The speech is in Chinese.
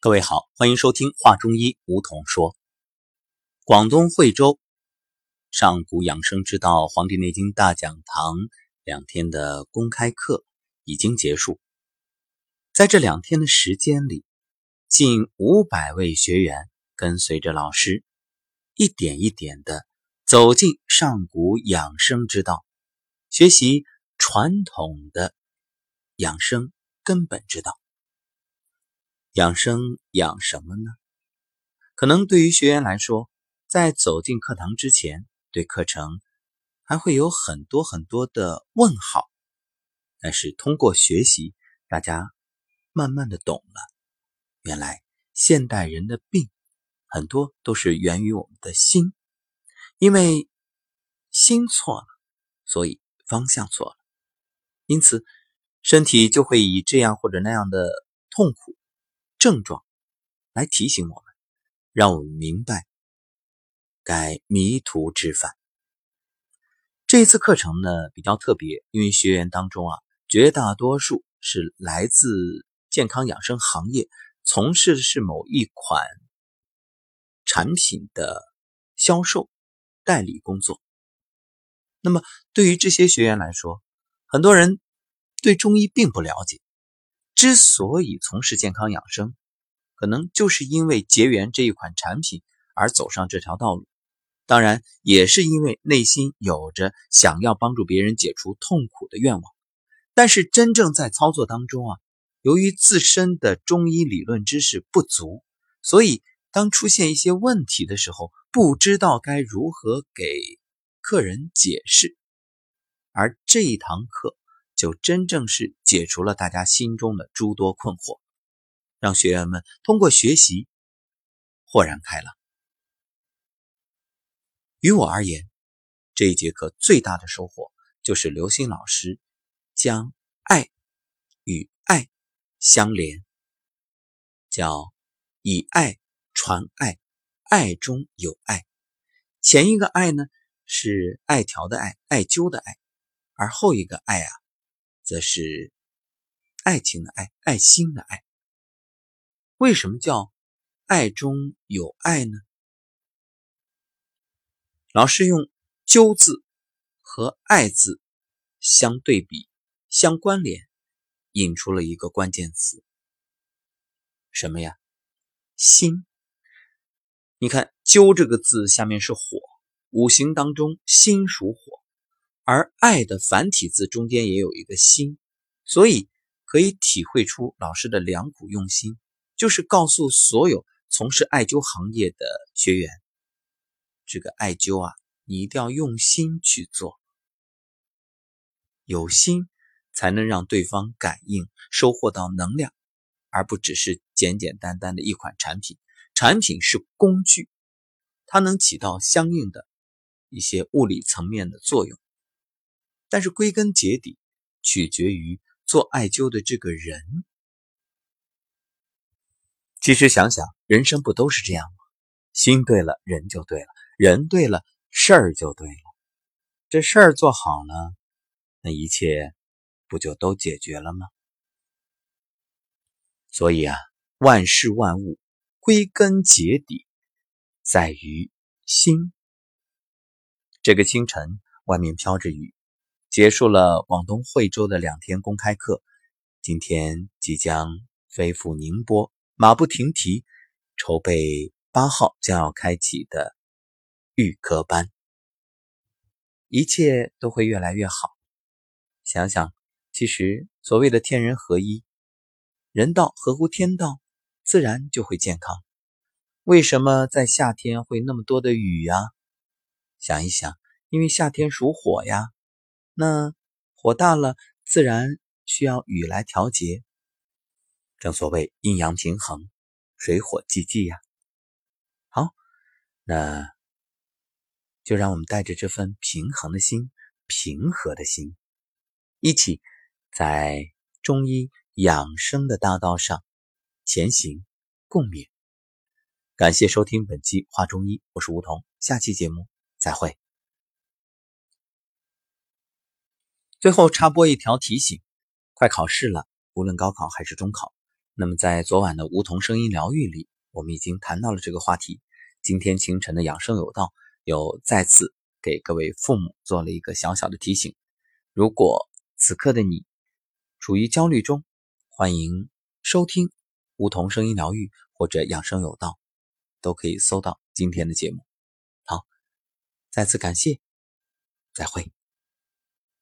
各位好，欢迎收听《话中医》，梧桐说。广东惠州上古养生之道《黄帝内经大讲堂》两天的公开课已经结束，在这两天的时间里，近五百位学员跟随着老师，一点一点的走进上古养生之道，学习传统的养生根本之道。养生养什么呢？可能对于学员来说，在走进课堂之前，对课程还会有很多很多的问号。但是通过学习，大家慢慢的懂了，原来现代人的病很多都是源于我们的心，因为心错了，所以方向错了，因此身体就会以这样或者那样的痛苦。症状来提醒我们，让我们明白该迷途知返。这一次课程呢比较特别，因为学员当中啊，绝大多数是来自健康养生行业，从事的是某一款产品的销售代理工作。那么对于这些学员来说，很多人对中医并不了解。之所以从事健康养生，可能就是因为结缘这一款产品而走上这条道路，当然也是因为内心有着想要帮助别人解除痛苦的愿望。但是真正在操作当中啊，由于自身的中医理论知识不足，所以当出现一些问题的时候，不知道该如何给客人解释。而这一堂课。就真正是解除了大家心中的诸多困惑，让学员们通过学习豁然开朗。于我而言，这一节课最大的收获就是刘星老师将爱与爱相连，叫以爱传爱，爱中有爱。前一个爱呢是艾条的爱，艾灸的爱，而后一个爱啊。则是爱情的爱，爱心的爱。为什么叫爱中有爱呢？老师用“灸”字和“爱”字相对比、相关联，引出了一个关键词，什么呀？心。你看“灸”这个字下面是火，五行当中心属火。而爱的繁体字中间也有一个心，所以可以体会出老师的良苦用心，就是告诉所有从事艾灸行业的学员，这个艾灸啊，你一定要用心去做，有心才能让对方感应收获到能量，而不只是简简单单的一款产品。产品是工具，它能起到相应的一些物理层面的作用。但是归根结底，取决于做艾灸的这个人。其实想想，人生不都是这样吗？心对了，人就对了；人对了，事儿就对了。这事儿做好了，那一切不就都解决了吗？所以啊，万事万物归根结底在于心。这个清晨，外面飘着雨。结束了广东惠州的两天公开课，今天即将飞赴宁波，马不停蹄筹备八号将要开启的预科班。一切都会越来越好。想想，其实所谓的天人合一，人道合乎天道，自然就会健康。为什么在夏天会那么多的雨呀？想一想，因为夏天属火呀。那火大了，自然需要雨来调节。正所谓阴阳平衡，水火既济呀。好，那就让我们带着这份平衡的心、平和的心，一起在中医养生的大道上前行，共勉。感谢收听本期《话中医》，我是梧桐，下期节目再会。最后插播一条提醒：快考试了，无论高考还是中考，那么在昨晚的梧桐声音疗愈里，我们已经谈到了这个话题。今天清晨的养生有道，又再次给各位父母做了一个小小的提醒：如果此刻的你处于焦虑中，欢迎收听梧桐声音疗愈或者养生有道，都可以搜到今天的节目。好，再次感谢，再会。